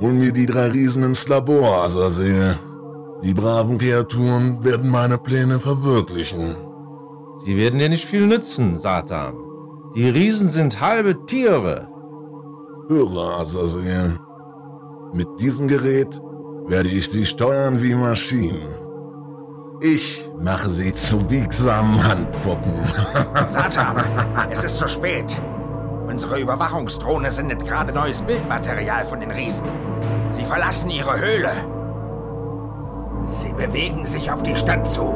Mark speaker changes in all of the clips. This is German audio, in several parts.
Speaker 1: Hol mir die drei Riesen ins Labor, Azazel. Die braven Kreaturen werden meine Pläne verwirklichen.
Speaker 2: Sie werden dir nicht viel nützen, Satan. Die Riesen sind halbe Tiere.
Speaker 1: Höre, Azazel. Mit diesem Gerät werde ich sie steuern wie Maschinen. Ich mache sie zu biegsamen Handpuppen.
Speaker 3: Satan, es ist zu spät. Unsere Überwachungsdrohne sendet gerade neues Bildmaterial von den Riesen. Sie verlassen ihre Höhle. Sie bewegen sich auf die Stadt zu.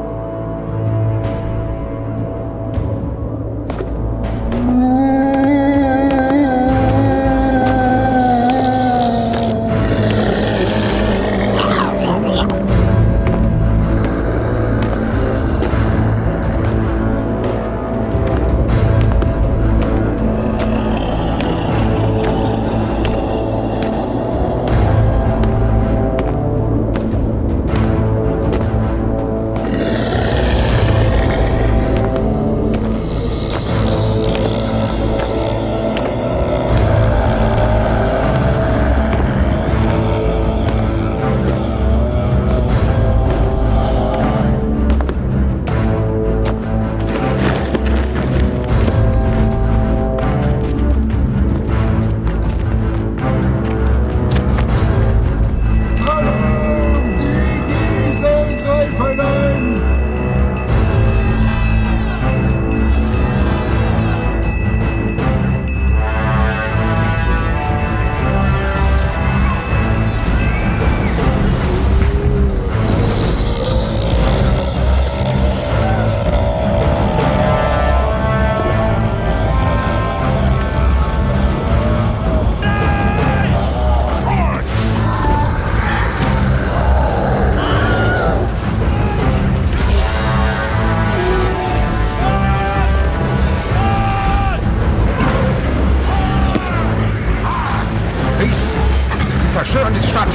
Speaker 3: Zerstören die Stadt.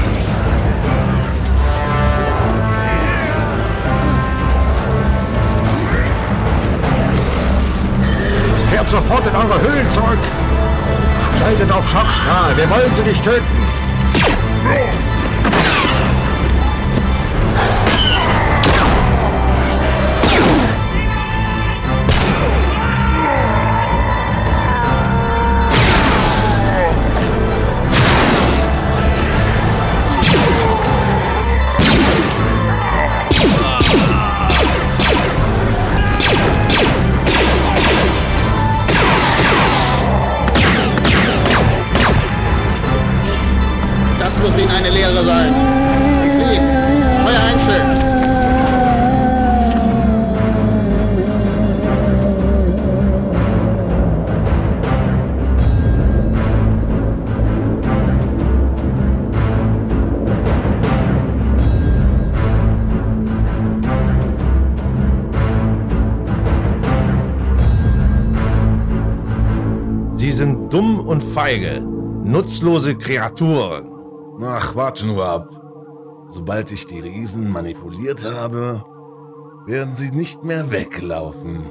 Speaker 3: Kehrt sofort in eure Höhlen zurück. Schaltet auf Schockstrahl. Wir wollen sie nicht töten.
Speaker 4: Wird Ihnen eine Lehre sein. Sie, Feuer einstellen.
Speaker 2: Sie sind dumm und feige, nutzlose Kreaturen.
Speaker 1: Ach, warte nur ab. Sobald ich die Riesen manipuliert habe, werden sie nicht mehr weglaufen.